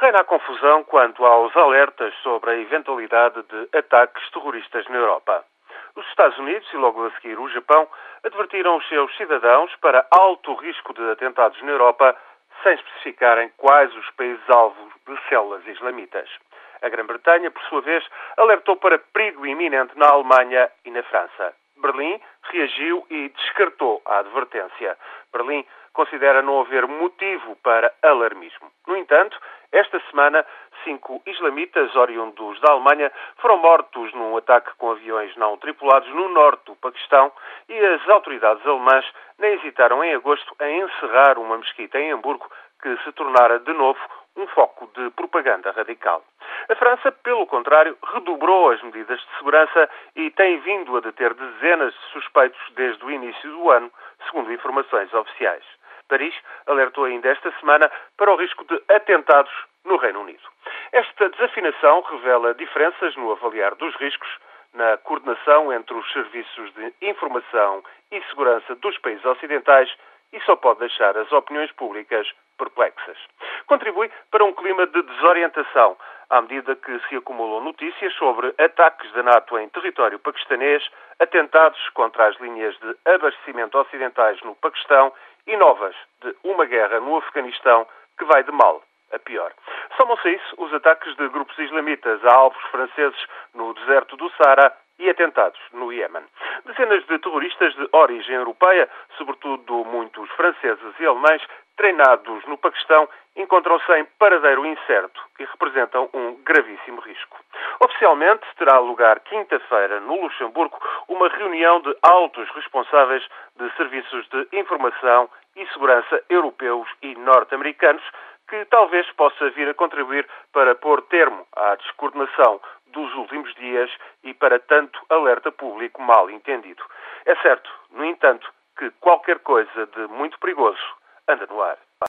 Reina a confusão quanto aos alertas sobre a eventualidade de ataques terroristas na Europa. Os Estados Unidos e logo a seguir o Japão advertiram os seus cidadãos para alto risco de atentados na Europa, sem especificarem quais os países alvos de células islamitas. A Grã-Bretanha, por sua vez, alertou para perigo iminente na Alemanha e na França. Berlim reagiu e descartou a advertência. Berlim considera não haver motivo para alarmismo. No entanto, esta semana, cinco islamitas oriundos da Alemanha foram mortos num ataque com aviões não tripulados no norte do Paquistão e as autoridades alemãs nem hesitaram em agosto em encerrar uma mesquita em Hamburgo que se tornara de novo um foco de propaganda radical. A França, pelo contrário, redobrou as medidas de segurança e tem vindo a deter dezenas de suspeitos desde o início do ano, segundo informações oficiais. Paris alertou ainda esta semana para o risco de atentados no Reino Unido. Esta desafinação revela diferenças no avaliar dos riscos, na coordenação entre os serviços de informação e segurança dos países ocidentais e só pode deixar as opiniões públicas perplexas. Contribui para um clima de desorientação, à medida que se acumulam notícias sobre ataques da NATO em território paquistanês, atentados contra as linhas de abastecimento ocidentais no Paquistão e novas de uma guerra no Afeganistão que vai de mal a pior. Somam-se isso os ataques de grupos islamitas a alvos franceses no deserto do Sahara e atentados no Iêmen. Dezenas de terroristas de origem europeia, sobretudo muitos franceses e alemães, treinados no Paquistão, encontram-se em paradeiro incerto e representam um gravíssimo risco. Oficialmente terá lugar quinta-feira no Luxemburgo uma reunião de altos responsáveis de serviços de informação e segurança europeus e norte-americanos que talvez possa vir a contribuir para pôr termo à descoordenação dos últimos dias e para tanto alerta público mal entendido. É certo, no entanto, que qualquer coisa de muito perigoso anda no ar.